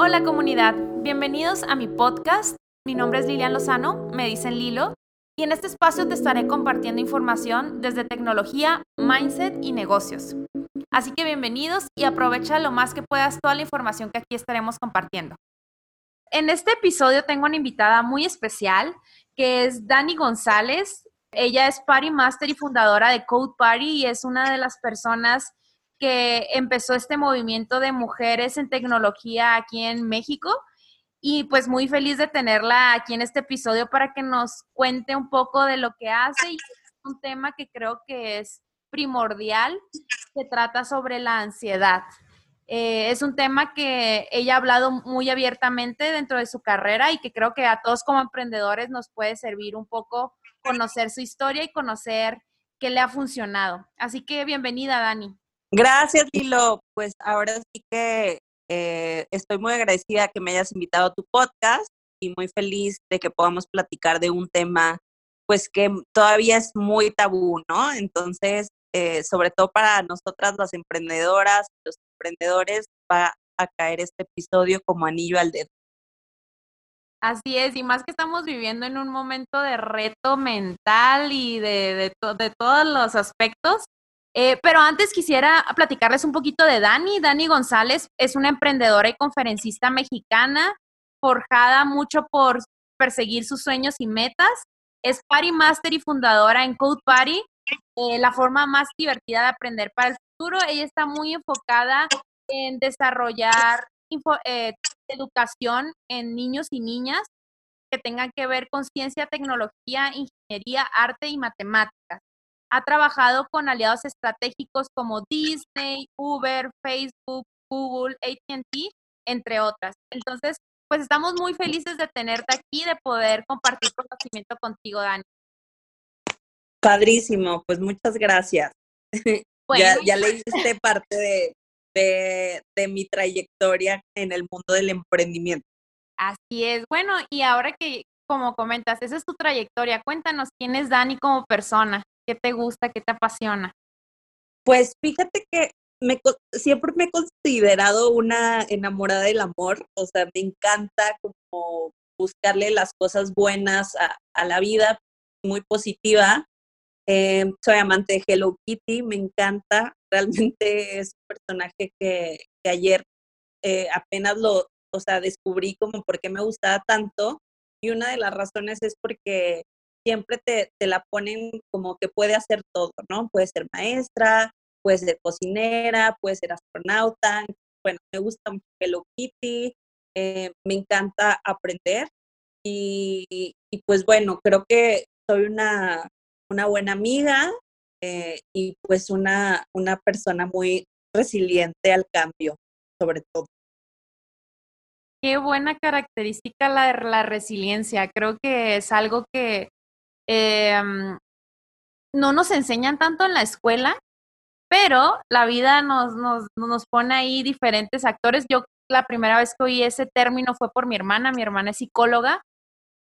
Hola comunidad, bienvenidos a mi podcast. Mi nombre es Lilian Lozano, me dicen Lilo, y en este espacio te estaré compartiendo información desde tecnología, mindset y negocios. Así que bienvenidos y aprovecha lo más que puedas toda la información que aquí estaremos compartiendo. En este episodio tengo una invitada muy especial que es Dani González. Ella es Party Master y fundadora de Code Party y es una de las personas que empezó este movimiento de mujeres en tecnología aquí en México. Y pues muy feliz de tenerla aquí en este episodio para que nos cuente un poco de lo que hace y un tema que creo que es primordial, que trata sobre la ansiedad. Eh, es un tema que ella ha hablado muy abiertamente dentro de su carrera y que creo que a todos como emprendedores nos puede servir un poco conocer su historia y conocer qué le ha funcionado. Así que bienvenida, Dani. Gracias, Lilo. Pues ahora sí que eh, estoy muy agradecida que me hayas invitado a tu podcast y muy feliz de que podamos platicar de un tema pues que todavía es muy tabú, ¿no? Entonces, eh, sobre todo para nosotras las emprendedoras, los emprendedores, va a caer este episodio como anillo al dedo. Así es, y más que estamos viviendo en un momento de reto mental y de, de todos los aspectos, eh, pero antes quisiera platicarles un poquito de Dani. Dani González es una emprendedora y conferencista mexicana, forjada mucho por perseguir sus sueños y metas. Es Party Master y fundadora en Code Party, eh, la forma más divertida de aprender para el futuro. Ella está muy enfocada en desarrollar eh, educación en niños y niñas que tengan que ver con ciencia, tecnología, ingeniería, arte y matemáticas. Ha trabajado con aliados estratégicos como Disney, Uber, Facebook, Google, ATT, entre otras. Entonces, pues estamos muy felices de tenerte aquí, de poder compartir conocimiento contigo, Dani. Padrísimo, pues muchas gracias. ya, ya leíste parte de, de mi trayectoria en el mundo del emprendimiento. Así es. Bueno, y ahora que, como comentas, esa es tu trayectoria, cuéntanos quién es Dani como persona. ¿Qué te gusta? ¿Qué te apasiona? Pues fíjate que me, siempre me he considerado una enamorada del amor, o sea, me encanta como buscarle las cosas buenas a, la vida, muy positiva. Eh, soy amante de Hello Kitty, me encanta, realmente es un personaje que, ayer eh, apenas lo, o sea, descubrí como por qué me gustaba tanto y una de las razones es porque siempre te, la ponen como que puede hacer todo, ¿no? Puede ser maestra, puede ser cocinera, puede ser astronauta. Bueno, me gusta mucho Hello Kitty, eh, me encanta aprender y, pues bueno, creo que soy una, una buena amiga eh, y pues una, una persona muy resiliente al cambio, sobre todo. Qué buena característica la, la resiliencia. Creo que es algo que Em, no nos enseñan tanto en la escuela, pero la vida nos, nos, nos pone ahí diferentes actores. Yo la primera vez que oí ese término fue por mi hermana, mi hermana es psicóloga,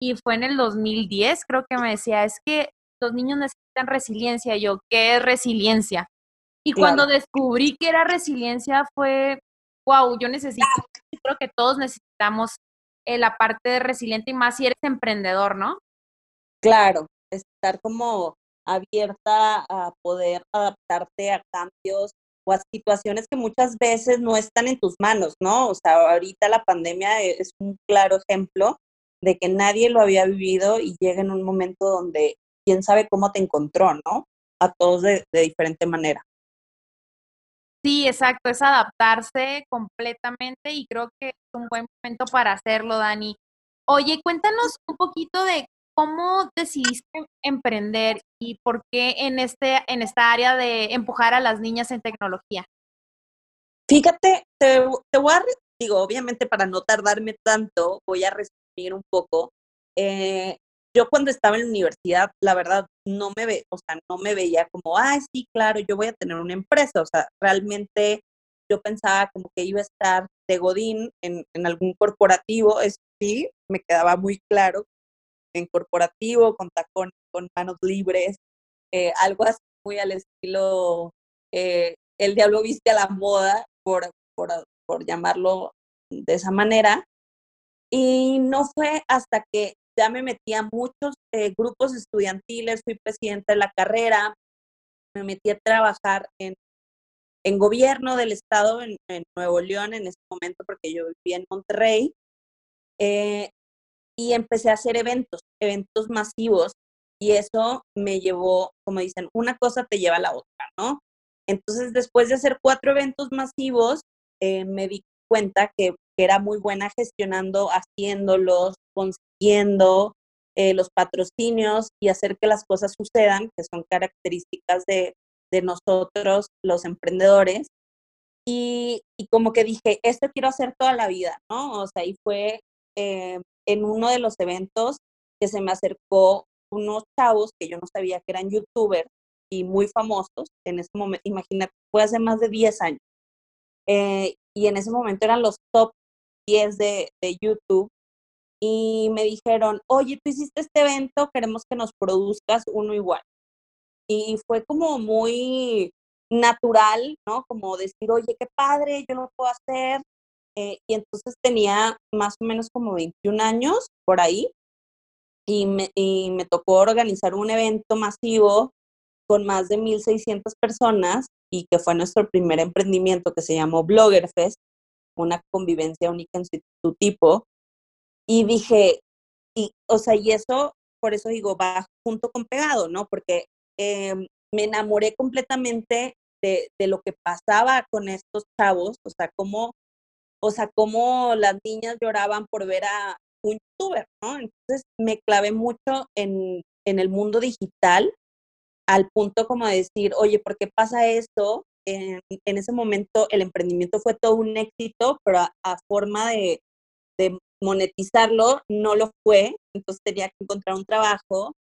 y fue en el 2010, creo que me decía, es que los niños necesitan resiliencia. yo, ¿qué es resiliencia? Y cuando descubrí que era resiliencia fue, wow, yo necesito, creo que todos necesitamos eh, la parte de resiliente y más si eres emprendedor, ¿no? Claro, estar como abierta a poder adaptarte a cambios o a situaciones que muchas veces no están en tus manos, ¿no? O sea, ahorita la pandemia e, es un claro ejemplo de que nadie lo había vivido y llega en un momento donde quién sabe cómo te encontró, ¿no? A todos de, de diferente manera. Sí, exacto, es adaptarse completamente y creo que es un buen momento para hacerlo, Dani. Oye, cuéntanos un poquito de ¿Cómo decidiste emprender y por qué en, este, en esta área de empujar a las niñas en tecnología? Fíjate, te, voy a, digo, obviamente para no tardarme tanto, voy a resumir un poco. Eh, yo cuando estaba en la universidad, la verdad, no me ve, o sea, no me veía como, ay, sí, claro, yo voy a tener una empresa. O sea, realmente yo pensaba como que iba a estar de Godín en, en algún corporativo, eso sí, me quedaba muy claro en corporativo, con tacón, con manos libres, eh, algo así muy al estilo eh, El Diablo viste a la moda, por, por, por llamarlo de esa manera. Y no fue hasta que ya me metí a muchos eh, grupos estudiantiles, fui presidenta de la carrera, me metí a trabajar en, en gobierno del estado en, Nuevo León en ese momento porque yo vivía en Monterrey. Y empecé a hacer eventos, eventos masivos y eso me llevó, como dicen, una cosa te lleva a la otra, ¿no? Entonces, después de hacer cuatro eventos masivos, eh, me di cuenta que, era muy buena gestionando, haciéndolos, consiguiendo eh, los patrocinios y hacer que las cosas sucedan, que son características de, nosotros, los emprendedores. Y, como que dije, esto quiero hacer toda la vida, ¿no? O sea, y fue eh, en uno de los eventos que se me acercó unos chavos que yo no sabía que eran youtubers y muy famosos en ese momento, imagínate, fue hace más de 10 años. Eh, y en ese momento eran los top 10 de, de YouTube y me dijeron, oye, tú hiciste este evento, queremos que nos produzcas uno igual. Y fue como muy natural, ¿no? Como decir, oye, qué padre, yo lo puedo hacer. Eh, y entonces tenía más o menos como 21 años por ahí y me, y me tocó organizar un evento masivo con más de 1.600 personas y que fue nuestro primer emprendimiento que se llamó Blogger Fest, una convivencia única en su, tipo. Y dije, y, o sea, y eso, por eso digo, va junto con pegado, ¿no? Porque em, me enamoré completamente de, de, lo que pasaba con estos chavos, o sea, cómo, o sea, cómo las niñas lloraban por ver a un youtuber, ¿no? Entonces me clavé mucho en, en el mundo digital al punto como de decir, oye, ¿por qué pasa esto? En, ese momento el emprendimiento fue todo un éxito, pero a, forma de, de, monetizarlo no lo fue, entonces tenía que encontrar un trabajo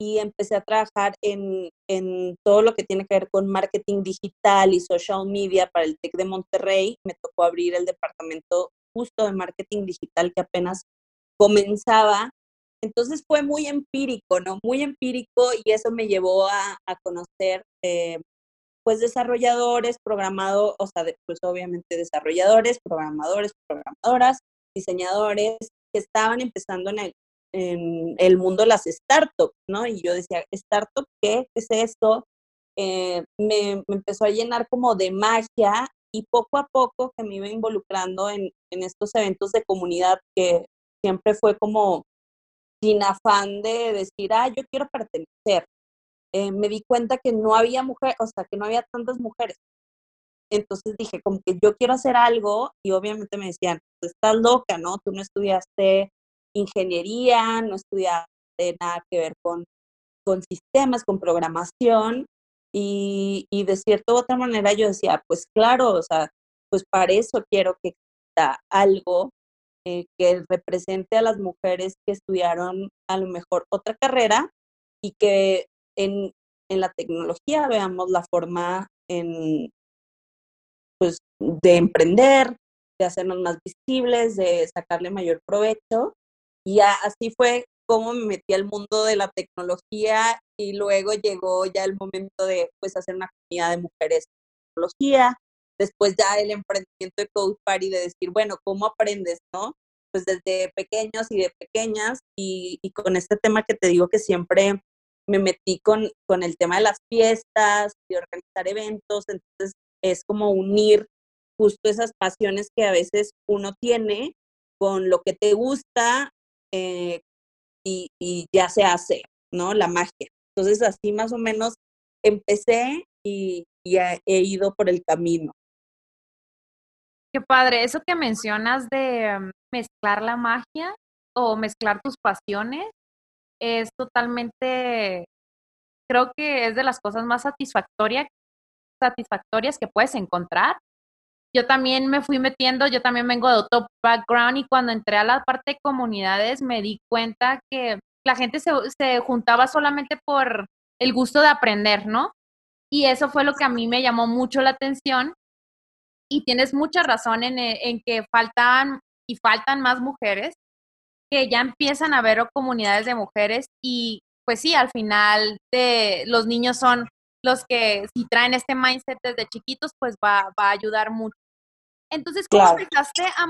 y empecé a trabajar en, en, todo lo que tiene que ver con marketing digital y social media para el TEC de Monterrey. Me tocó abrir el departamento justo de marketing digital que apenas comenzaba entonces fue muy empírico, ¿no? Muy empírico y eso me llevó a, conocer, eh, pues, desarrolladores, programados, o sea, pues obviamente desarrolladores, programadores, programadoras, diseñadores que estaban empezando en el, en el mundo de las startups, ¿no? Y yo decía, ¿startup qué? ¿Qué es esto? Eh, me, me, empezó a llenar como de magia y poco a poco que me iba involucrando en, en estos eventos de comunidad que siempre fue como sin afán de decir, ah, yo quiero pertenecer. Eh, me di cuenta que no había mujeres, o sea, que no había tantas mujeres. Entonces dije, como que yo quiero hacer algo y obviamente me decían, estás loca, ¿no? Tú no estudiaste ingeniería, no estudiaste nada que ver con, con sistemas, con programación. Y, y de cierta u otra manera yo decía, pues claro, o sea, pues para eso quiero que exista algo eh, que represente a las mujeres que estudiaron a lo mejor otra carrera y que en, en la tecnología veamos la forma en, pues, de emprender, de hacernos más visibles, de sacarle mayor provecho. Y así fue como me metí al mundo de la tecnología y luego llegó ya el momento de pues hacer una comunidad de mujeres en tecnología, después ya el emprendimiento de Code Party, de decir, bueno, ¿cómo aprendes, no? Pues desde pequeños y de pequeñas, y, con este tema que te digo que siempre me metí con, con el tema de las fiestas, de organizar eventos, entonces es como unir justo esas pasiones que a veces uno tiene con lo que te gusta eh, y, y, ya se hace, ¿no? La magia. Entonces así más o menos empecé y, he ido por el camino. Qué padre, eso que mencionas de mm, mezclar la magia o mezclar tus pasiones es totalmente, creo que es de las cosas más satisfactorias que puedes encontrar. Yo también me fui metiendo, yo también vengo de otro background y cuando entré a la parte de comunidades me di cuenta que la gente se, se juntaba solamente por el gusto de aprender, ¿no? Y eso fue lo que a mí me llamó mucho la atención y tienes mucha razón eh, en, que faltan y faltan más mujeres que ya empiezan a ver comunidades de mujeres y pues sí, al final de, los niños son los que si traen este mindset desde chiquitos, pues va, va a ayudar mucho. Entonces, ¿cómo empezaste a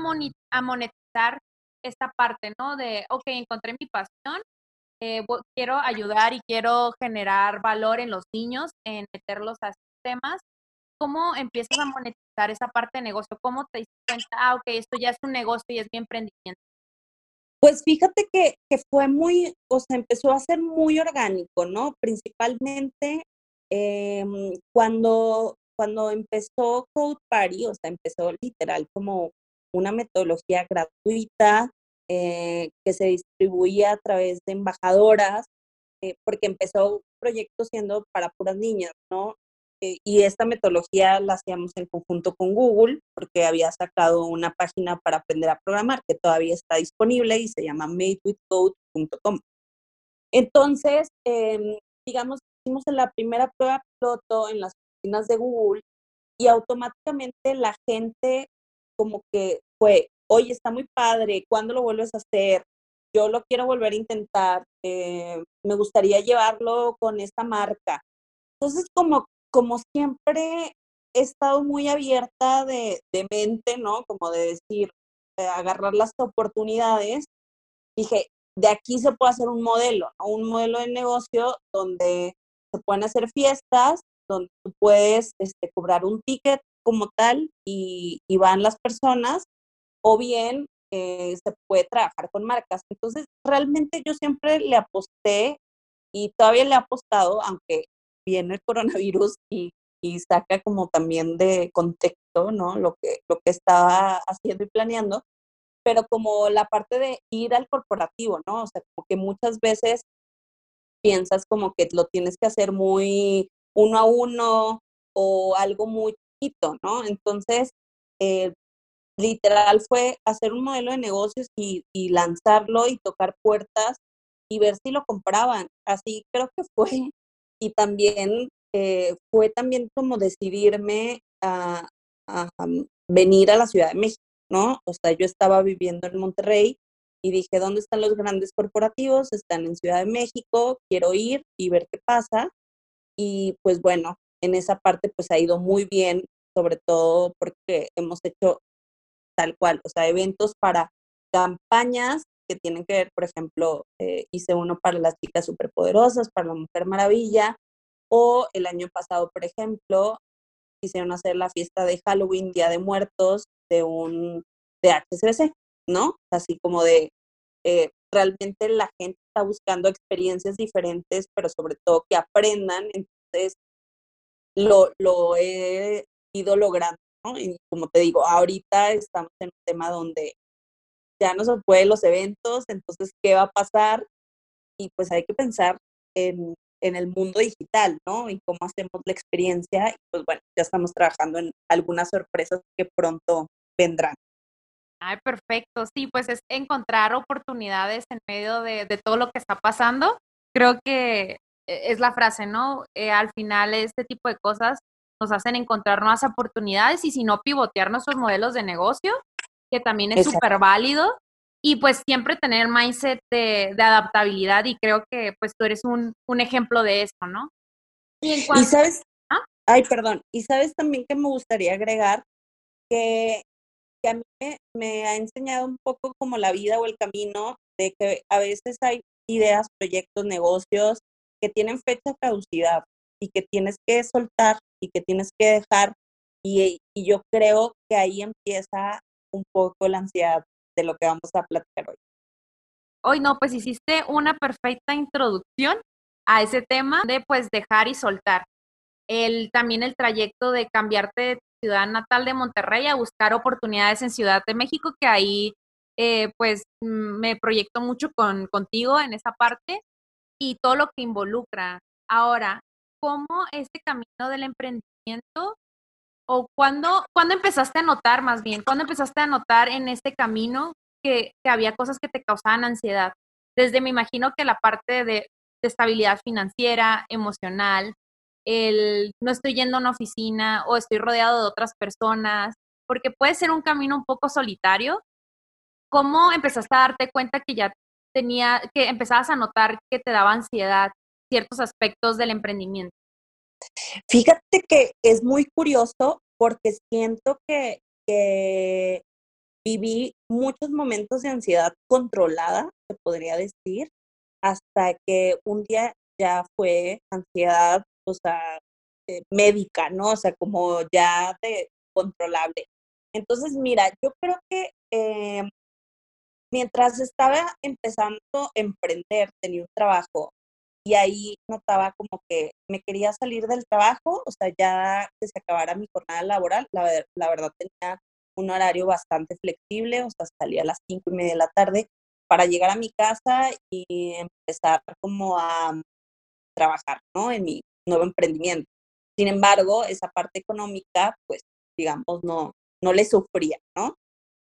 a monetizar esta parte, ¿no? De, ok, encontré mi pasión, eh, quiero ayudar y quiero generar valor en los niños, en meterlos a sistemas. ¿Cómo empiezas a monetizar esa parte de negocio? ¿Cómo te diste cuenta, ah, ok, esto ya es un negocio y es mi emprendimiento? Pues fíjate que, que fue muy, o sea, empezó a ser muy orgánico, ¿no? Principalmente em, cuando, cuando empezó Code Party, o sea, empezó literal como una metodología gratuita eh, que se distribuía a través de embajadoras, eh, porque empezó proyecto siendo para puras niñas, ¿no? Eh, y esta metodología la hacíamos en conjunto con Google, porque había sacado una página para aprender a programar que todavía está disponible y se llama madewithcode.com. Entonces, em, digamos, hicimos la primera prueba piloto en las oficinas de Google y automáticamente la gente como que fue, oye, está muy padre, ¿cuándo lo vuelves a hacer? Yo lo quiero volver a intentar, eh, me gustaría llevarlo con esta marca. Entonces, como como siempre he estado muy abierta de, mente, ¿no? Como de decir, agarrar las oportunidades, dije, de aquí se puede hacer un modelo, ¿no? un modelo de negocio donde se pueden hacer fiestas, donde tú puedes este, cobrar un ticket como tal y, van las personas, o bien eh, se puede trabajar con marcas. Entonces, realmente yo siempre le aposté y todavía le he apostado, aunque viene el coronavirus y, y saca como también de contexto, ¿no? Lo que, lo que estaba haciendo y planeando, pero como la parte de ir al corporativo, ¿no? O sea, como que muchas veces piensas como que lo tienes que hacer muy uno a uno o algo muy chiquito, ¿no? Entonces, eh, literal fue hacer un modelo de negocios y, y, lanzarlo y tocar puertas y ver si lo compraban. Así creo que fue y también eh, fue también como decidirme a, venir a la Ciudad de México, ¿no? O sea, yo estaba viviendo en Monterrey y dije, ¿dónde están los grandes corporativos? Están en Ciudad de México, quiero ir y ver qué pasa. Y pues bueno, en esa parte pues ha ido muy bien, sobre todo porque hemos hecho tal cual, o sea, eventos para campañas que tienen que ver, por ejemplo, eh, hice uno para las chicas superpoderosas, para la Mujer Maravilla, o el año pasado, por ejemplo, quisieron hacer la fiesta de Halloween, Día de Muertos, de un de HSBC, ¿no? Así como de eh, realmente la gente buscando experiencias diferentes, pero sobre todo que aprendan. Entonces, lo, lo he ido logrando, ¿no? Y como te digo, ahorita estamos en un tema donde ya no se pueden los eventos, entonces, ¿qué va a pasar? Y pues hay que pensar en, en el mundo digital, ¿no? Y cómo hacemos la experiencia. Y pues bueno, ya estamos trabajando en algunas sorpresas que pronto vendrán. Ay, perfecto. Sí, pues es encontrar oportunidades en medio de, de todo lo que está pasando. Creo que e, es la frase, ¿no? Eh, al final este tipo de cosas nos hacen encontrar nuevas oportunidades y si no pivotear nuestros modelos de negocio que también es súper válido. Y pues siempre tener mindset de, de, adaptabilidad y creo que pues tú eres un, un ejemplo de eso, ¿no? Y, sabes, ¿Ah? ay, perdón, y sabes también que me gustaría agregar que, que a mí me, ha enseñado un poco como la vida o el camino de que a veces hay ideas, proyectos, negocios que tienen fecha de caducidad y que tienes que soltar y que tienes que dejar. Y, y, yo creo que ahí empieza un poco la ansiedad de lo que vamos a platicar hoy. Hoy no, pues hiciste una perfecta introducción a ese tema de pues dejar y soltar. El, también el trayecto de cambiarte ciudad natal de Monterrey a buscar oportunidades en Ciudad de México, que ahí eh, pues me proyecto mucho con, contigo en esa parte y todo lo que involucra. Ahora, ¿cómo este camino del emprendimiento o cuándo, empezaste a notar más bien, cuándo empezaste a notar en este camino que, había cosas que te causaban ansiedad? Desde me imagino que la parte de, estabilidad financiera, emocional, el no estoy yendo a una oficina o estoy rodeado de otras personas, porque puede ser un camino un poco solitario. ¿Cómo empezaste a darte cuenta que ya tenía, que empezabas a notar que te daba ansiedad ciertos aspectos del emprendimiento? Fíjate que es muy curioso porque siento que, viví muchos momentos de ansiedad controlada, se podría decir, hasta que un día ya fue ansiedad, o sea, eh, médica, ¿no? O sea, como ya de controlable. Entonces, mira, yo creo que eh, mientras estaba empezando a emprender, tenía un trabajo y ahí notaba como que me quería salir del trabajo, o sea, ya que se acabara mi jornada laboral, la, la verdad tenía un horario bastante flexible, o sea, salía a las cinco y media de la tarde para llegar a mi casa y empezar como a trabajar, ¿no? En mi nuevo emprendimiento. Sin embargo, esa parte económica, pues, digamos, no, no le sufría, ¿no?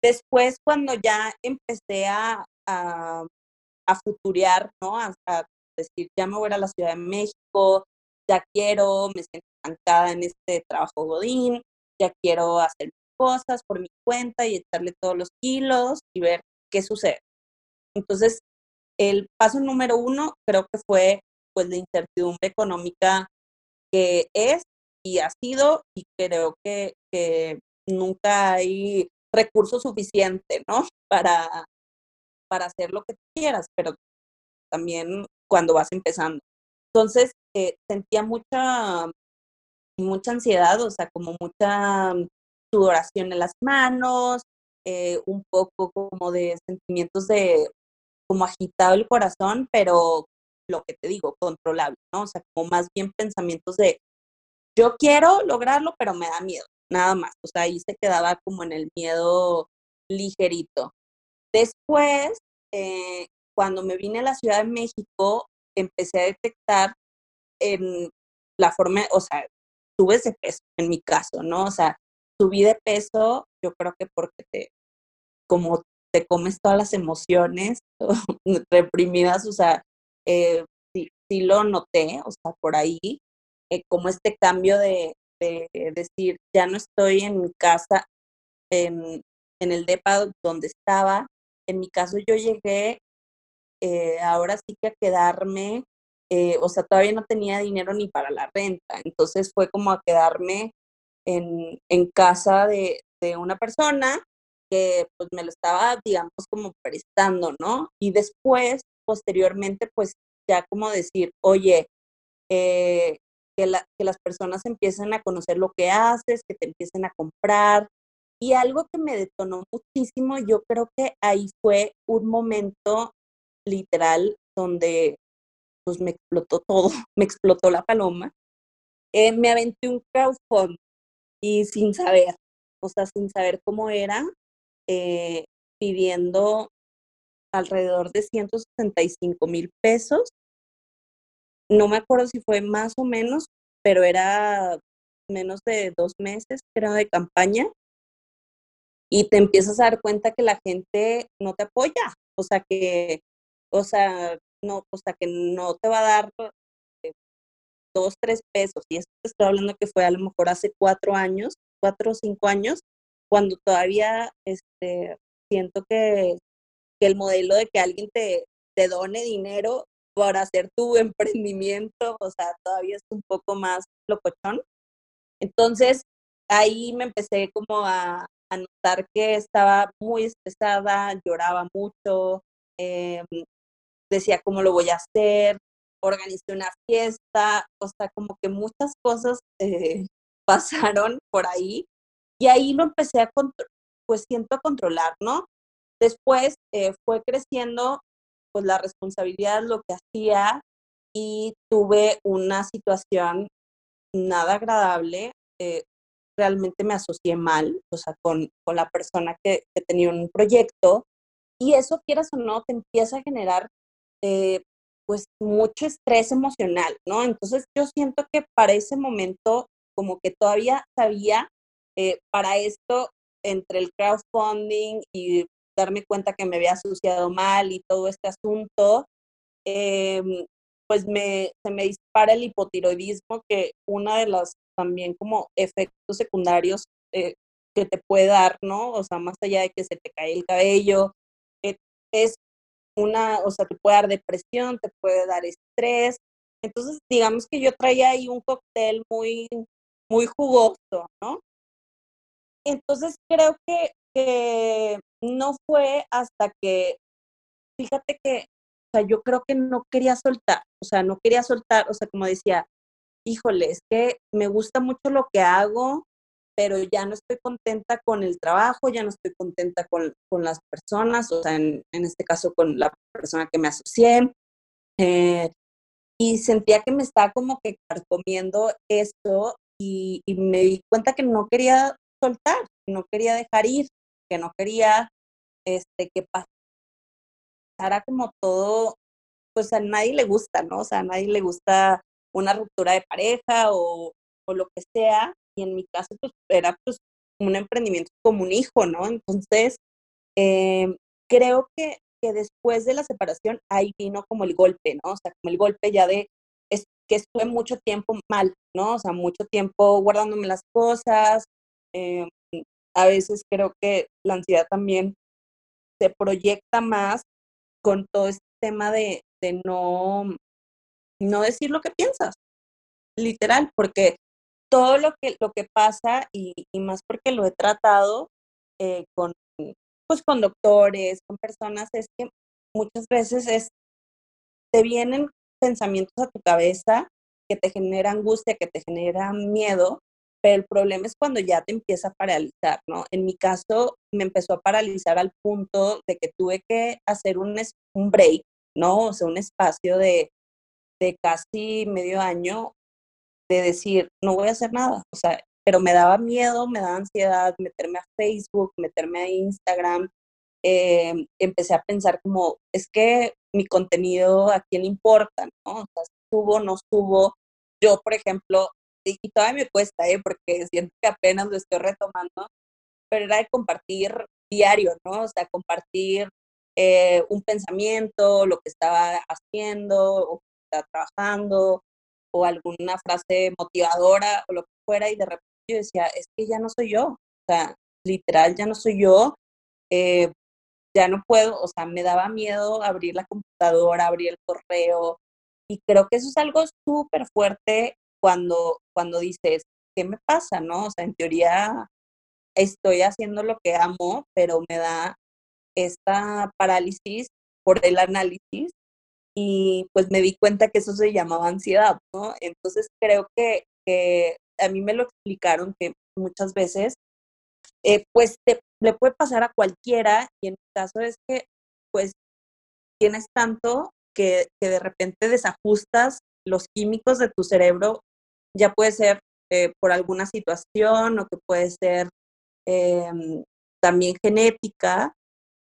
Después, cuando ya empecé a, a, a futurear, ¿no? A, decir, ya me voy a la Ciudad de México, ya quiero, me siento estancada en este trabajo godín, ya quiero hacer cosas por mi cuenta y echarle todos los kilos y ver qué sucede. Entonces, el paso número uno creo que fue pues la incertidumbre económica que es y ha sido y creo que, que nunca hay recurso suficiente, ¿no? Para, para hacer lo que quieras, pero también cuando vas empezando. Entonces, eh, sentía mucha, mucha ansiedad, o sea, como mucha sudoración en las manos, eh, un poco como de sentimientos de como agitado el corazón, pero lo que te digo, controlable, ¿no? O sea, como más bien pensamientos de yo quiero lograrlo, pero me da miedo, nada más. O sea, ahí se quedaba como en el miedo ligerito. Después, eh, cuando me vine a la Ciudad de México, empecé a detectar en la forma, o sea, tuve ese peso en mi caso, ¿no? O sea, subí de peso, yo creo que porque te, como te comes todas las emociones reprimidas, o sea, eh, sí, lo noté, o sea, por ahí, eh, como este cambio de, de, decir, ya no estoy en mi casa, en, el DEPA donde estaba, en mi caso yo llegué, eh, ahora sí que a quedarme, o sea, todavía no tenía dinero ni para la renta, entonces fue como a quedarme en, en casa de, de una persona que pues me lo estaba, digamos, como prestando, ¿no? Y después, posteriormente, pues ya como decir, oye, eh, que, que las personas empiecen a conocer lo que haces, que te empiecen a comprar. Y algo que me detonó muchísimo, yo creo que ahí fue un momento literal donde pues me explotó todo, me explotó la paloma. Eh, me aventé un crowdfunding y sin saber, o sea, sin saber cómo era, eh, pidiendo alrededor de 165 mil pesos. No me acuerdo si fue más o menos, pero era menos de dos meses, era de campaña. Y te empiezas a dar cuenta que la gente no te apoya, o sea que, o sea, no, o sea que no te va a dar eh, dos, tres pesos. Y esto estoy hablando que fue a lo mejor hace cuatro años, cuatro o cinco años, cuando todavía este, siento que, el modelo de que alguien te, te done dinero para hacer tu emprendimiento, o sea, todavía es un poco más locochón. Entonces, ahí me empecé como a, a notar que estaba muy estresada, lloraba mucho, em, decía cómo lo voy a hacer, organizé una fiesta, o sea, como que muchas cosas eh, pasaron por ahí y ahí lo empecé a, pues siento, controlar, ¿no? Después eh, fue creciendo pues la responsabilidad, lo que hacía y tuve una situación nada agradable. Eh, realmente me asocié mal, o sea, con, con la persona que, que, tenía un proyecto y eso, quieras o no, te empieza a generar eh, pues mucho estrés emocional, ¿no? Entonces yo siento que para ese momento como que todavía sabía eh, para esto entre el crowdfunding y darme cuenta que me había asociado mal y todo este asunto, em, pues me, se me dispara el hipotiroidismo, que una de las también como efectos secundarios eh, que te puede dar, ¿no? O sea, más allá de que se te cae el cabello, eh, es una, o sea, te puede dar depresión, te puede dar estrés. Entonces, digamos que yo traía ahí un cóctel muy, muy jugoso, ¿no? Entonces creo que que no fue hasta que, fíjate que, o sea, yo creo que no quería soltar, o sea, no quería soltar, o sea, como decía, híjole, es que me gusta mucho lo que hago, pero ya no estoy contenta con el trabajo, ya no estoy contenta con, las personas, o sea, en, este caso con la persona que me asocié. Eh, y sentía que me estaba como que comiendo esto y, y, me di cuenta que no quería soltar, no quería dejar ir, que no quería este, que pasara como todo, pues a nadie le gusta, ¿no? O sea, a nadie le gusta una ruptura de pareja o, o lo que sea, y en mi caso pues era pues un emprendimiento como un hijo, ¿no? Entonces, eh, creo que, que, después de la separación ahí vino como el golpe, ¿no? O sea, como el golpe ya de es, que estuve mucho tiempo mal, ¿no? O sea, mucho tiempo guardándome las cosas. Eh, a veces creo que la ansiedad también se proyecta más con todo este tema de, de no, no decir lo que piensas, literal, porque todo lo que, lo que pasa, y, más porque lo he tratado eh, con, pues, con doctores, con personas, es que muchas veces es, te vienen pensamientos a tu cabeza que te generan angustia, que te generan miedo, pero el problema es cuando ya te empieza a paralizar, ¿no? En mi caso, me empezó a paralizar al punto de que tuve que hacer un, un break, ¿no? O sea, un espacio de, de casi medio año de decir, no voy a hacer nada, o sea, pero me daba miedo, me daba ansiedad meterme a Facebook, meterme a Instagram. Em, empecé a pensar como, es que mi contenido a quién importa, ¿no? O sea, subo, no subo. Yo, por ejemplo, y, todavía me cuesta, ¿eh? Porque siento que apenas lo estoy retomando, pero era de compartir diario, ¿no? O sea, compartir eh, un pensamiento, lo que estaba haciendo, o que estaba trabajando, o alguna frase motivadora o lo que fuera y de repente yo decía, es que ya no soy yo, o sea, literal ya no soy yo, eh, ya no puedo, o sea, me daba miedo abrir la computadora, abrir el correo y creo que eso es algo súper fuerte cuando, cuando dices, ¿qué me pasa? ¿No? O sea, en teoría estoy haciendo lo que amo, pero me da esta parálisis por el análisis y pues me di cuenta que eso se llamaba ansiedad, ¿no? Entonces creo que, a mí me lo explicaron que muchas veces eh, pues le puede pasar a cualquiera y en mi caso es que pues tienes tanto que, de repente desajustas los químicos de tu cerebro, ya puede ser eh, por alguna situación o que puede ser em, también genética,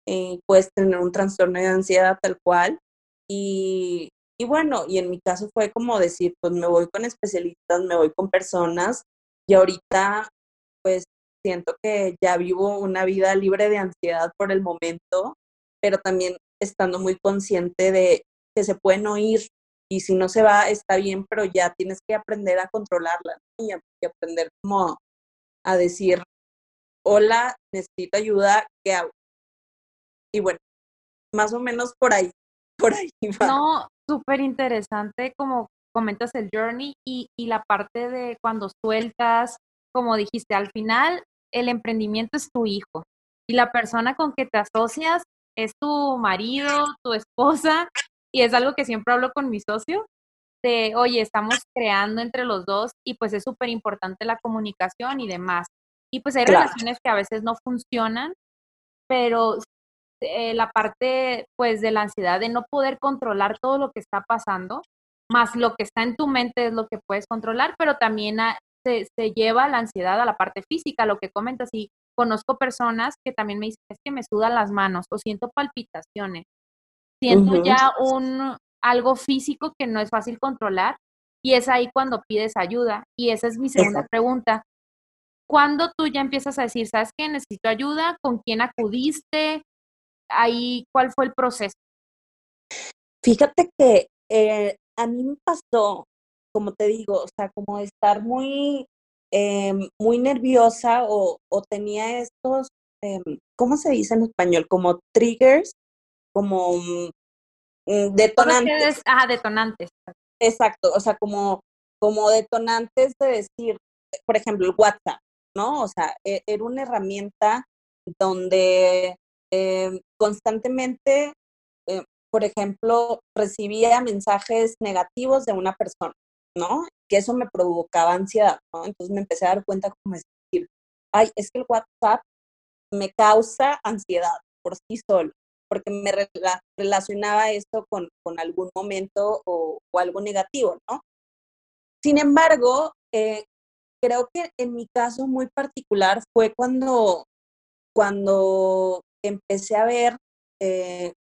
eh, puedes tener un trastorno de ansiedad tal cual, y, bueno, y en mi caso fue como decir, pues me voy con especialistas, me voy con personas y ahorita pues siento que ya vivo una vida libre de ansiedad por el momento, pero también estando muy consciente de que se pueden oír y si no se va está bien, pero ya tienes que aprender a controlarla y aprender como a decir, hola, necesito ayuda, ¿qué hago? Y bueno, más o menos por ahí por ahí No, súper interesante como comentas el journey y, y la parte de cuando sueltas, como dijiste, al final el emprendimiento es tu hijo y la persona con que te asocias es tu marido, tu esposa y es algo que siempre hablo con mi socio de, oye, estamos creando entre los dos y pues es súper importante la comunicación y demás. Y pues hay relaciones que a veces no funcionan, pero eh, la parte pues de la ansiedad de no poder controlar todo lo que está pasando, más lo que está en tu mente es lo que puedes controlar, pero también se, lleva la ansiedad a la parte física, lo que comentas, y conozco personas que también me dicen, es que me sudan las manos o siento palpitaciones, siento ya un algo físico que no es fácil controlar y es ahí cuando pides ayuda. Y esa es mi segunda pregunta. ¿Cuándo tú ya empiezas a decir, sabes que necesito ayuda? ¿Con quién acudiste? ahí, ¿cuál fue el proceso? Fíjate que eh, a mí me pasó, como te digo, o sea, como estar muy, em, muy nerviosa o, tenía estos, em, ¿cómo se dice en español? Como triggers, como detonantes. Ah, detonantes. Exacto, o sea, como, como detonantes de decir, por ejemplo, el WhatsApp, ¿no? O sea, e, era una herramienta donde eh, constantemente, eh, por ejemplo, recibía mensajes negativos de una persona, ¿no? Que eso me provocaba ansiedad, ¿no? Entonces me empecé a dar cuenta como decir, ay, es que el WhatsApp me causa ansiedad por sí solo, porque me relacionaba esto con, algún momento o, algo negativo, ¿no? Sin embargo, eh, creo que en mi caso muy particular fue cuando, cuando empecé a ver, eh,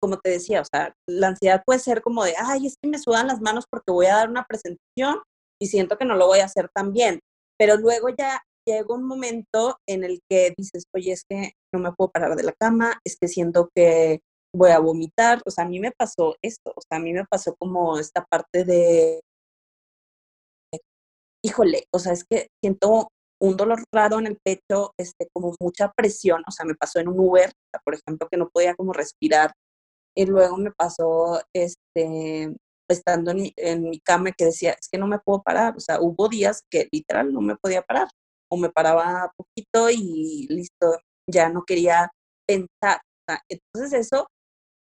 como te decía, o sea, la ansiedad puede ser como de, ay, es que me sudan las manos porque voy a dar una presentación y siento que no lo voy a hacer tan bien. Pero luego ya llega un momento en el que dices, oye, es que no me puedo parar de la cama, es que siento que voy a vomitar. O sea, a mí me pasó esto, o sea, a mí me pasó como esta parte de, híjole, o sea, es que siento un dolor raro en el pecho, este, como mucha presión, o sea, me pasó en un Uber, por ejemplo, que no podía como respirar, y luego me pasó, este, estando en, en mi cama que decía, es que no me puedo parar, o sea, hubo días que literal no me podía parar, o me paraba poquito y listo, ya no quería pensar. entonces eso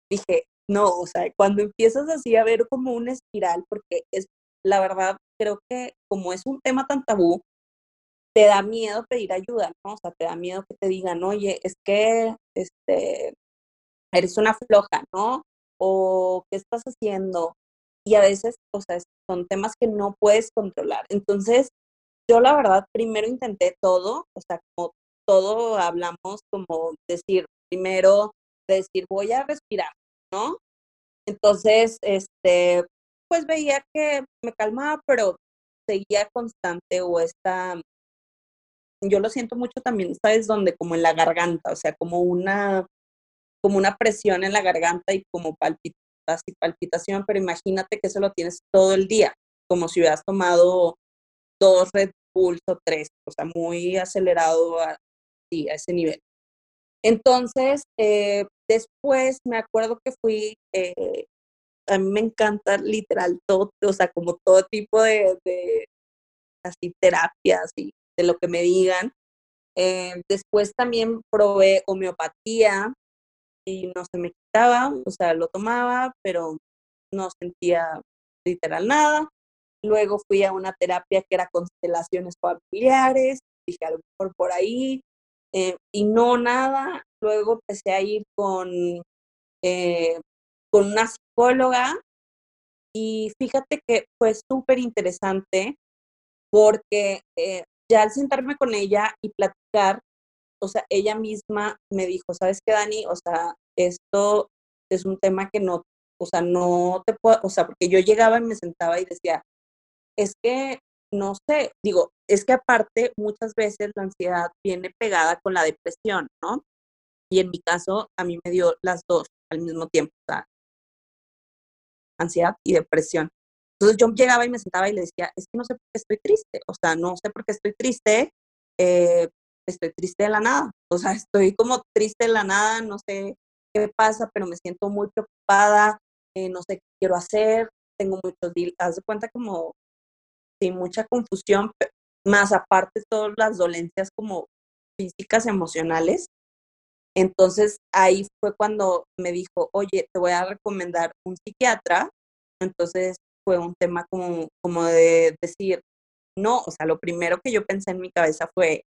dije, no, o sea, cuando empiezas así a ver como una espiral, porque es, la verdad, creo que como es un tema tan tabú, te da miedo pedir ayuda, ¿no? O sea, te da miedo que te digan, oye, es que, este, eres una floja, ¿no? O, ¿qué estás haciendo? Y a veces, o sea, son temas que no puedes controlar. Entonces, yo la verdad primero intenté todo, o sea, como todo hablamos, como decir, primero decir, voy a respirar, ¿no? Entonces, este, pues veía que me calmaba, pero seguía constante o esta, yo lo siento mucho también, ¿sabes? Donde como en la garganta, o sea, como una, como una presión en la garganta y como palpitación, pero imagínate que eso lo tienes todo el día, como si hubieras tomado dos Red tres, o sea, muy acelerado a, sí, a ese nivel. Entonces, eh, después me acuerdo que fui, eh, a mí me encanta literal todo, o sea, como todo tipo de, de así terapias y de lo que me digan. Eh, después también probé homeopatía y no se me quitaba, o sea, lo tomaba, pero no sentía literal nada. Luego fui a una terapia que era constelaciones familiares, dije a lo mejor por ahí, eh, y no nada. Luego empecé a ir con, eh, con una psicóloga y fíjate que fue súper interesante porque eh, ya al sentarme con ella y platicar, o sea, ella misma me dijo, ¿sabes qué, Dani? O sea, esto es un tema que no, o sea, no te puedo, o sea, porque yo llegaba y me sentaba y decía, es que, no sé, digo, es que aparte muchas veces la ansiedad viene pegada con la depresión, ¿no? Y en mi caso, a mí me dio las dos al mismo tiempo, o sea, ansiedad y depresión. Entonces yo llegaba y me sentaba y le decía, es que no sé por qué estoy triste, o sea, no sé por qué estoy triste, eh, estoy triste de la nada, o sea, estoy como triste de la nada, no sé qué pasa, pero me siento muy preocupada, eh, no sé qué quiero hacer, tengo muchos días, haz de cuenta como sin mucha confusión, más aparte todas las dolencias como físicas, emocionales. Entonces ahí fue cuando me dijo, oye, te voy a recomendar un psiquiatra. Entonces fue un tema como, como de decir, no, o sea, lo primero que yo pensé en mi cabeza fue,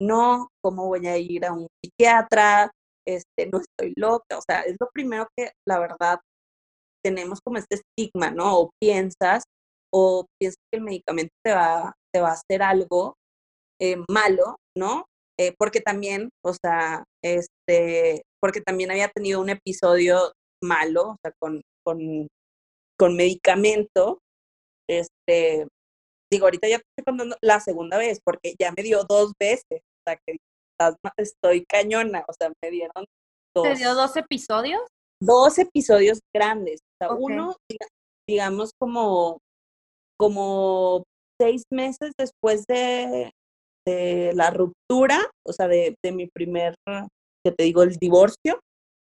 no, ¿cómo voy a ir a un psiquiatra? Este, no estoy loca, o sea, es lo primero que la verdad tenemos como este estigma, ¿no? O piensas o piensas que el medicamento te va, te va a hacer algo eh, malo, ¿no? Eh, porque también, o sea, este, porque también había tenido un episodio malo, o sea, con, con, con medicamento, este, digo, ahorita ya estoy contando la segunda vez, porque ya me dio dos veces, o sea, que estoy cañona, o sea, me dieron dos. ¿Te dio dos episodios? Dos episodios grandes, o sea, uno, digamos, como como seis meses después de, la ruptura, o sea, de, mi primer, que te digo, el divorcio,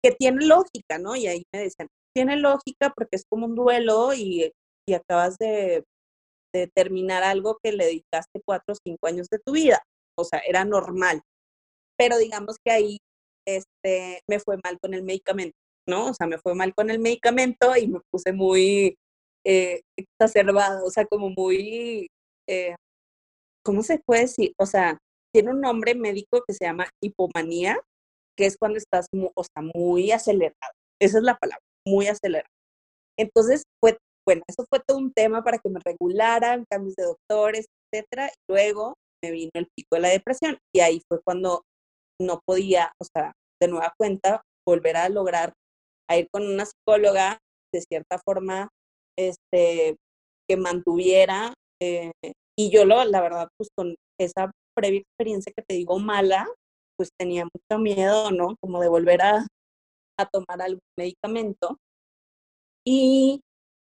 que tiene lógica, ¿no? Y ahí me dicen, tiene lógica porque es como un duelo y, acabas de, de, terminar algo que le dedicaste cuatro o cinco años de tu vida. O sea, era normal. pero digamos que ahí este, me fue mal con el medicamento, ¿no? O sea, me fue mal con el medicamento y me puse muy eh, exacerbada, o sea, como muy, eh, ¿cómo se puede decir? O sea, tiene un nombre médico que se llama hipomanía, que es cuando estás o sea, muy acelerado. Esa es la palabra, muy acelerado. Entonces, fue, bueno, eso fue todo un tema para que me regularan, cambios de doctores, etcétera. Y luego me vino el pico de la depresión y ahí fue cuando no podía, o sea, de nueva cuenta, volver a lograr a ir con una psicóloga de cierta forma, este, que mantuviera. Eh, y yo, lo, la verdad, pues con esa previa experiencia que te digo mala, pues tenía mucho miedo, ¿no? Como de volver a, a tomar algún medicamento. Y,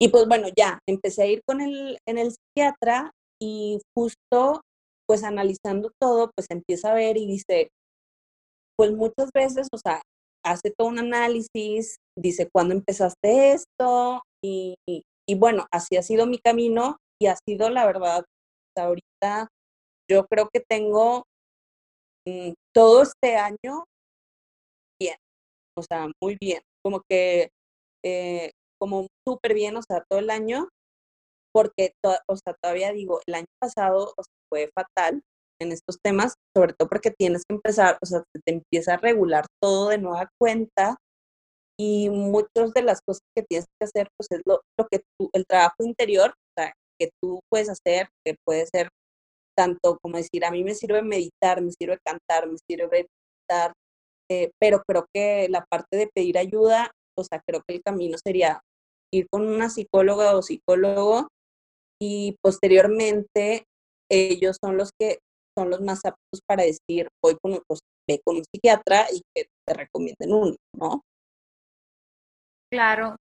y, pues bueno, ya empecé a ir con el, en el psiquiatra y justo pues analizando todo, pues empieza a ver y dice, pues muchas veces, o sea, hace todo un análisis, dice, ¿cuándo empezaste esto? Y, y, bueno, así ha sido mi camino y ha sido, la verdad, ahorita yo creo que tengo mm, todo este año bien, o sea, muy bien, como que, eh, como súper bien, o sea, todo el año, porque, o sea, todavía digo, el año pasado fue fatal, en estos temas, sobre todo porque tienes que empezar, o sea, te empieza a regular todo de nueva cuenta y muchas de las cosas que tienes que hacer, pues es lo, lo que tú, el trabajo interior, o sea, que tú puedes hacer, que puede ser tanto como decir, a mí me sirve meditar, me sirve cantar, me sirve meditar, eh, pero creo que la parte de pedir ayuda, o sea, creo que el camino sería ir con una psicóloga o psicólogo y posteriormente ellos son los que son los más aptos para decir, voy con, pues, ve con un psiquiatra y que te recomienden uno, ¿no? Claro,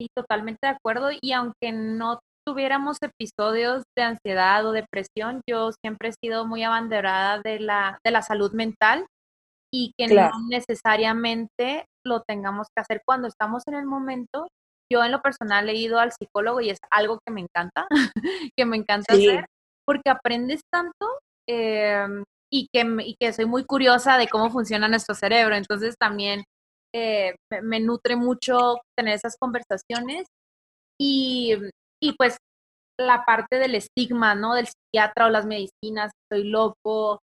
y totalmente de acuerdo. Y aunque no tuviéramos episodios de ansiedad o depresión, yo siempre he sido muy abanderada de la, de la salud mental y que no necesariamente lo tengamos que hacer cuando estamos en el momento. Yo en lo personal he ido al psicólogo y es algo que me encanta, que me encanta hacer, porque aprendes tanto Em, y, que, y que soy muy curiosa de cómo funciona nuestro cerebro. Entonces también eh, me, nutre mucho tener esas conversaciones y, y, pues la parte del estigma, ¿no? Del psiquiatra o las medicinas, estoy loco,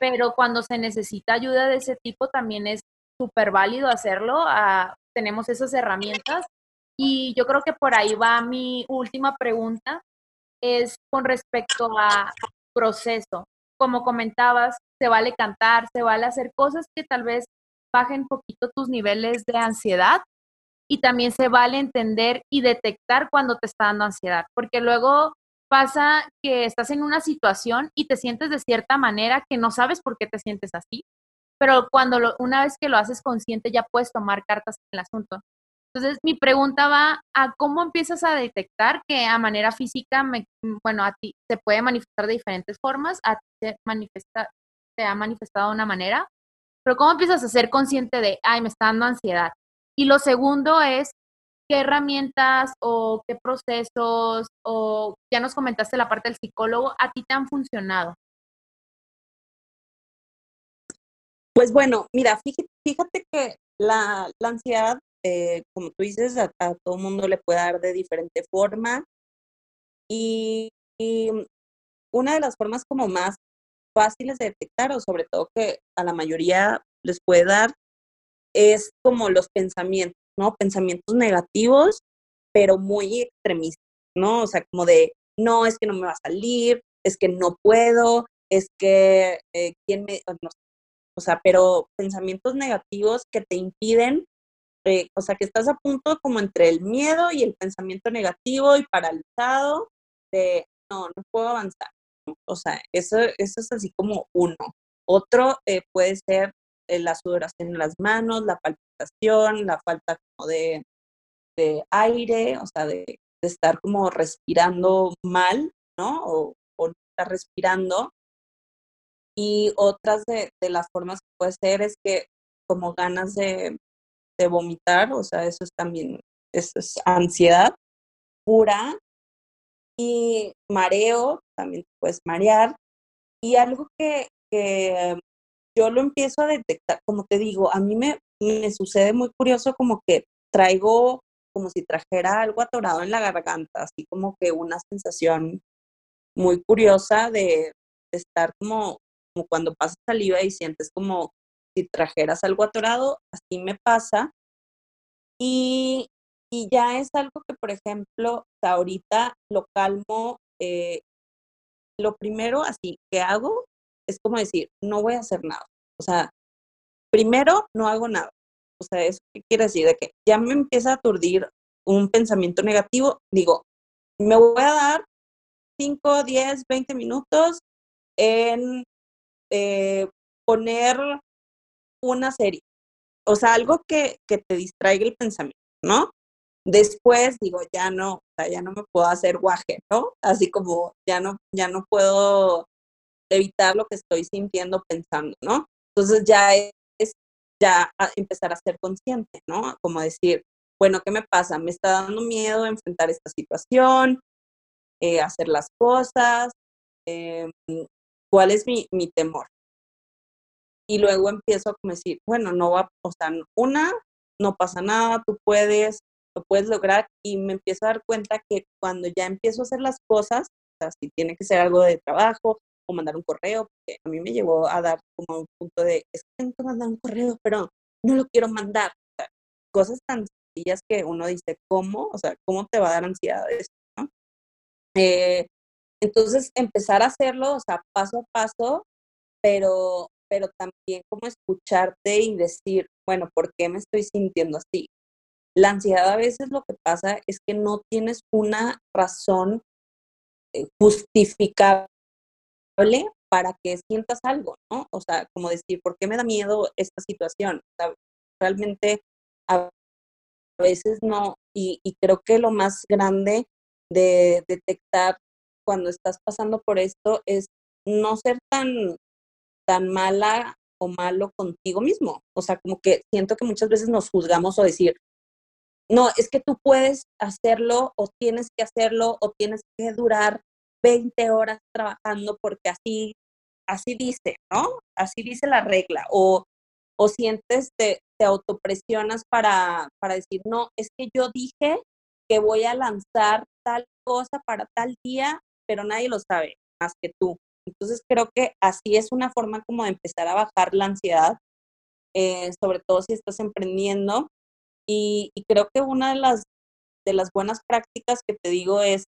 pero cuando se necesita ayuda de ese tipo también es súper válido hacerlo. Ah, tenemos esas herramientas y yo creo que por ahí va mi última pregunta, es con respecto a proceso como comentabas, se vale cantar, se vale hacer cosas que tal vez bajen poquito tus niveles de ansiedad y también se vale entender y detectar cuando te está dando ansiedad, porque luego pasa que estás en una situación y te sientes de cierta manera que no sabes por qué te sientes así, pero cuando una vez que lo haces consciente ya puedes tomar cartas en el asunto. Entonces, mi pregunta va a cómo empiezas a detectar que a manera física, bueno, a ti se puede manifestar de diferentes formas, a ti se, manifiesta, se ha manifestado de una manera, pero cómo empiezas a ser consciente de, ay, me está dando ansiedad. Y lo segundo es, ¿qué herramientas o qué procesos o ya nos comentaste la parte del psicólogo, a ti te han funcionado? Pues bueno, mira, fíjate, que la, la ansiedad eh, como tú dices, a, todo mundo le puede dar de diferente forma. Y, una de las formas como más fáciles de detectar, o sobre todo que a la mayoría les puede dar, es como los pensamientos, ¿no? Pensamientos negativos, pero muy extremistas, ¿no? O sea, como de, no, es que no me va a salir, es que no puedo, es que, eh, ¿quién me...? O sea, pero pensamientos negativos que te impiden eh, o sea, que estás a punto como entre el miedo y el pensamiento negativo y paralizado de, no, no puedo avanzar. O sea, eso, eso es así como uno. Otro eh, puede ser eh, la sudoración en las manos, la palpitación, la falta como de, de aire, o sea, de, de, estar como respirando mal, ¿no? O, no estar respirando. Y otras de, de las formas que puede ser es que como ganas de, de vomitar, o sea, eso es también, eso es ansiedad pura y mareo, también puedes marear. Y algo que, que yo lo empiezo a detectar, como te digo, a mí me, me sucede muy curioso como que traigo como si trajera algo atorado en la garganta, así como que una sensación muy curiosa de, estar como, como cuando pasas saliva y sientes como si trajeras algo atorado, así me pasa. Y, y ya es algo que, por ejemplo, ahorita lo calmo. Eh, lo primero así que hago es como decir, no voy a hacer nada. O sea, primero no hago nada. O sea, ¿eso qué quiere decir? De que ya me empieza a aturdir un pensamiento negativo, digo, me voy a dar 5, 10, 20 minutos en eh, poner una serie. O sea, algo que, que te distraiga el pensamiento, ¿no? Después digo, ya no, ya no me puedo hacer guaje, ¿no? Así como ya no, ya no puedo evitar lo que estoy sintiendo, pensando, ¿no? Entonces ya es, ya empezar a ser consciente, ¿no? Como decir, bueno, ¿qué me pasa? Me está dando miedo enfrentar esta situación, eh, hacer las cosas, em, ¿cuál es mi, mi temor? Y luego empiezo a decir, bueno, no va, o sea, una, no pasa nada, tú puedes, lo puedes lograr y me empiezo a dar cuenta que cuando ya empiezo a hacer las cosas, o sea, si tiene que ser algo de trabajo o mandar un correo, porque a mí me llevó a dar como un punto de, es que tengo que mandar un correo, pero no lo quiero mandar. O sea, cosas tan sencillas que uno dice, ¿cómo? O sea, ¿cómo te va a dar ansiedad esto? Eh, entonces, empezar a hacerlo, o sea, paso a paso, pero, pero también como escucharte y decir, bueno, ¿por qué me estoy sintiendo así? La ansiedad a veces lo que pasa es que no tienes una razón eh, justificable para que sientas algo, ¿no? O sea, como decir, ¿por qué me da miedo esta situación? Realmente a veces no, y, y creo que lo más grande de detectar cuando estás pasando por esto es no ser tan, tan mala o malo contigo mismo. O sea, como que siento que muchas veces nos juzgamos o decir, no, es que tú puedes hacerlo o tienes que hacerlo o tienes que durar 20 horas trabajando porque así, así dice, ¿no? Así dice la regla. O, o sientes, te, te autopresionas para, para decir, no, es que yo dije que voy a lanzar tal cosa para tal día, pero nadie lo sabe más que tú. Entonces creo que así es una forma como de empezar a bajar la ansiedad, eh, sobre todo si estás emprendiendo y, creo que una de las, de las buenas prácticas que te digo es,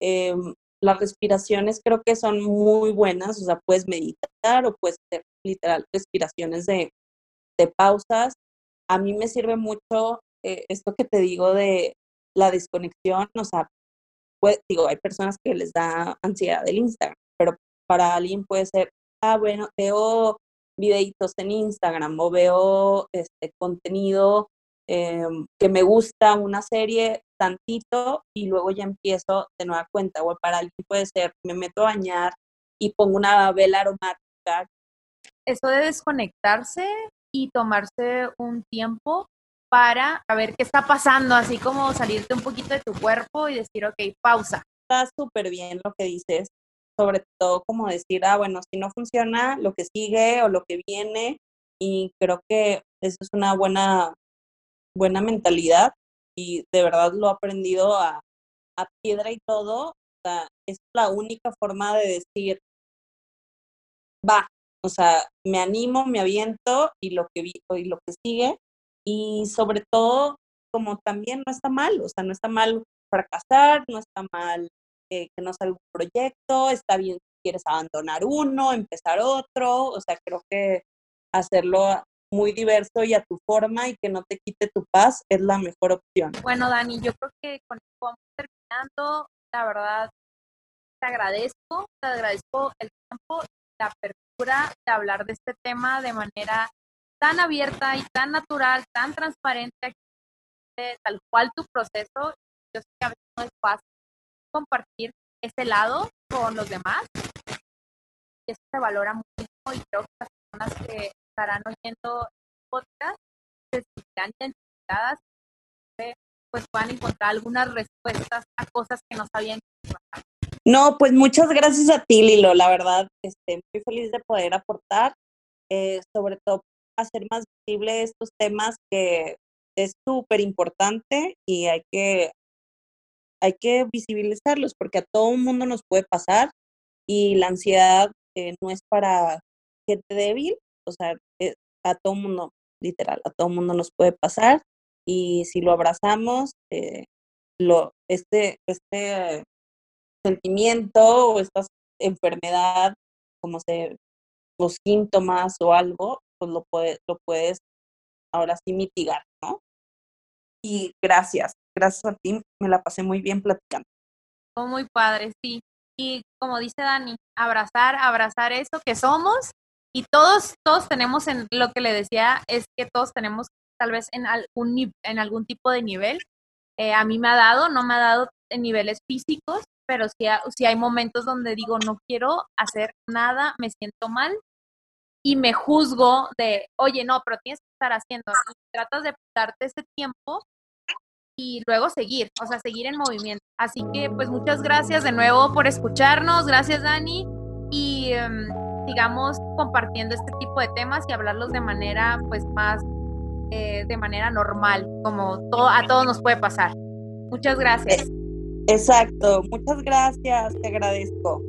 eh, las respiraciones creo que son muy buenas, o sea, puedes meditar o puedes hacer literal respiraciones de, de pausas. A mí me sirve mucho eh, esto que te digo de la desconexión, o sea, digo, hay personas que les da ansiedad del Instagram, pero para alguien puede ser, ah, bueno, veo videitos en Instagram o veo este contenido Em, que me gusta una serie tantito y luego ya empiezo de nueva cuenta. O para alguien puede ser, me meto a bañar y pongo una vela aromática. Eso de desconectarse y tomarse un tiempo para ver qué está pasando, así como salirte un poquito de tu cuerpo y decir, ok, pausa. Está súper bien lo que dices, sobre todo como decir, ah, bueno, si no funciona, lo que sigue o lo que viene, y creo que eso es una buena buena mentalidad y de verdad lo he aprendido a, a piedra y todo. O sea, es la única forma de decir, va, o sea, me animo, me aviento y lo que, vi, y lo que sigue. Y sobre todo, como también no está mal, o sea, no está mal fracasar, no está mal eh, que no salga un proyecto, está bien si quieres abandonar uno, empezar otro, o sea, creo que hacerlo muy diverso y a tu forma y que no te quite tu paz es la mejor opción. Bueno, Dani, yo creo que con esto vamos terminando. La verdad, te agradezco, te agradezco el tiempo, la apertura de hablar de este tema de manera tan abierta y tan natural, tan transparente, tal cual tu proceso. Yo sé que a veces no es fácil compartir ese lado con los demás. Y eso se valora muchísimo y creo que las personas que estarán oyendo podcast se sentirán identificadas pues puedan encontrar algunas respuestas a cosas que no sabían No, pues muchas gracias a ti, Lilo. La verdad, estoy muy feliz de poder aportar eh, sobre todo hacer más visible estos temas que es súper importante y hay que, hay que visibilizarlos porque a todo el mundo nos puede pasar y la ansiedad eh, no es para gente débil, o sea, a todo mundo, literal, a todo mundo nos puede pasar y si lo abrazamos, eh, lo, este, este sentimiento o esta enfermedad, como se, los síntomas o algo, pues lo, puede, lo puedes ahora sí mitigar, ¿no? Y gracias, gracias a ti, me la pasé muy bien platicando. muy padre, sí. Y como dice Dani, abrazar, abrazar eso que somos y todos, todos tenemos en lo que le decía es que todos tenemos tal vez en algún, en algún tipo de nivel. Eh, a mí me ha dado, no me ha dado en niveles físicos, pero sí, hay momentos donde digo, no quiero hacer nada, me siento mal y me juzgo de, oye, no, pero tienes que estar haciendo. tratas de darte ese tiempo y luego seguir, o sea, seguir en movimiento. Así que, pues muchas gracias de nuevo por escucharnos. Gracias, Dani. Y em, sigamos compartiendo este tipo de temas y hablarlos de manera, pues, más, eh, de manera normal, como todo, a todos nos puede pasar. Muchas gracias. Exacto, muchas gracias, te agradezco.